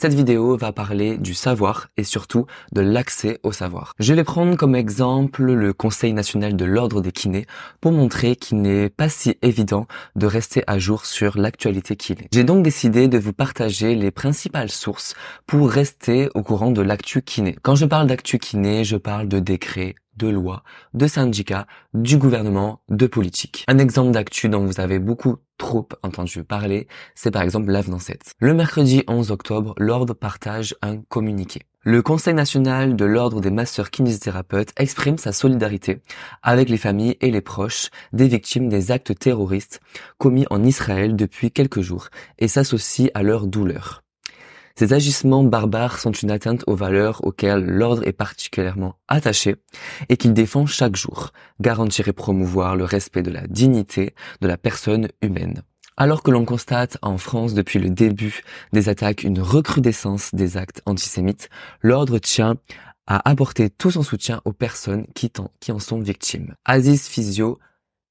Cette vidéo va parler du savoir et surtout de l'accès au savoir. Je vais prendre comme exemple le Conseil national de l'ordre des kinés pour montrer qu'il n'est pas si évident de rester à jour sur l'actualité kiné. J'ai donc décidé de vous partager les principales sources pour rester au courant de l'actu kiné. Quand je parle d'actu kiné, je parle de décrets, de lois, de syndicats, du gouvernement, de politique. Un exemple d'actu dont vous avez beaucoup trop entendu parler, c'est par exemple l'AVE 7. Le mercredi 11 octobre, l'ordre partage un communiqué. Le Conseil national de l'ordre des masseurs kinésithérapeutes exprime sa solidarité avec les familles et les proches des victimes des actes terroristes commis en Israël depuis quelques jours et s'associe à leur douleur. Ces agissements barbares sont une atteinte aux valeurs auxquelles l'ordre est particulièrement attaché et qu'il défend chaque jour, garantir et promouvoir le respect de la dignité de la personne humaine. Alors que l'on constate en France depuis le début des attaques une recrudescence des actes antisémites, l'ordre tient à apporter tout son soutien aux personnes qui, en sont victimes. Physio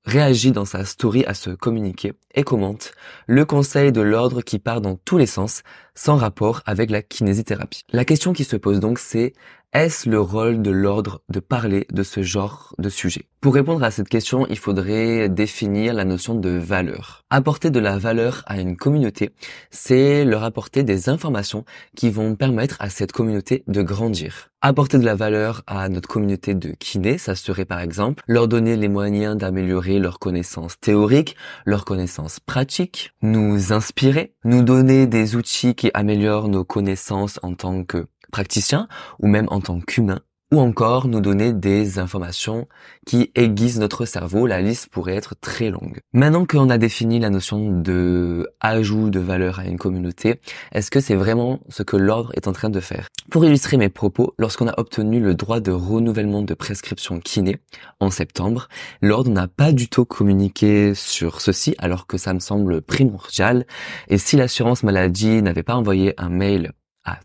réagit dans sa story à ce communiqué et commente le conseil de l'ordre qui part dans tous les sens sans rapport avec la kinésithérapie. La question qui se pose donc c'est est-ce le rôle de l'ordre de parler de ce genre de sujet? Pour répondre à cette question, il faudrait définir la notion de valeur. Apporter de la valeur à une communauté, c'est leur apporter des informations qui vont permettre à cette communauté de grandir. Apporter de la valeur à notre communauté de kinés, ça serait par exemple leur donner les moyens d'améliorer leurs connaissances théoriques, leurs connaissances pratiques, nous inspirer, nous donner des outils qui améliorent nos connaissances en tant que praticien ou même en tant qu'humain, ou encore nous donner des informations qui aiguisent notre cerveau. La liste pourrait être très longue. Maintenant qu'on a défini la notion de ajout de valeur à une communauté, est-ce que c'est vraiment ce que l'ordre est en train de faire? Pour illustrer mes propos, lorsqu'on a obtenu le droit de renouvellement de prescription kiné en septembre, l'ordre n'a pas du tout communiqué sur ceci alors que ça me semble primordial. Et si l'assurance maladie n'avait pas envoyé un mail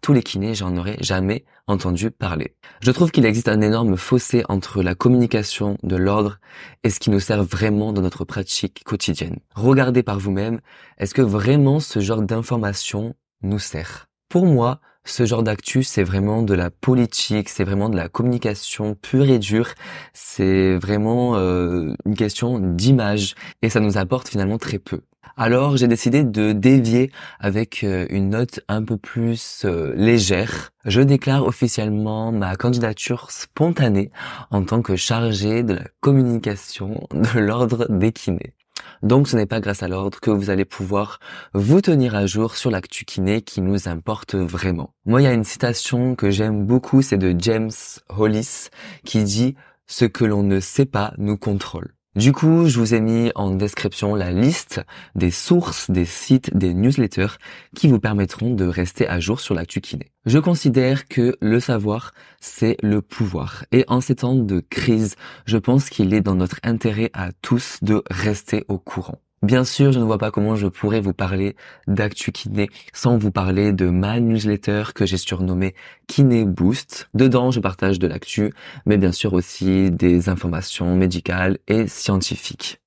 tous les kinés, j'en aurais jamais entendu parler. Je trouve qu'il existe un énorme fossé entre la communication de l'ordre et ce qui nous sert vraiment dans notre pratique quotidienne. Regardez par vous-même, est-ce que vraiment ce genre d'information nous sert? Pour moi, ce genre d'actu, c'est vraiment de la politique, c'est vraiment de la communication pure et dure, c'est vraiment euh, une question d'image et ça nous apporte finalement très peu. Alors j'ai décidé de dévier avec euh, une note un peu plus euh, légère. Je déclare officiellement ma candidature spontanée en tant que chargé de la communication de l'ordre des kinés. Donc ce n'est pas grâce à l'ordre que vous allez pouvoir vous tenir à jour sur l'actu kiné qui nous importe vraiment. Moi il y a une citation que j'aime beaucoup, c'est de James Hollis qui dit ce que l'on ne sait pas nous contrôle. Du coup, je vous ai mis en description la liste des sources, des sites, des newsletters qui vous permettront de rester à jour sur l'actu kiné. Je considère que le savoir, c'est le pouvoir. Et en ces temps de crise, je pense qu'il est dans notre intérêt à tous de rester au courant. Bien sûr, je ne vois pas comment je pourrais vous parler d'actu kiné sans vous parler de ma newsletter que j'ai surnommée Kiné Boost. Dedans, je partage de l'actu, mais bien sûr aussi des informations médicales et scientifiques.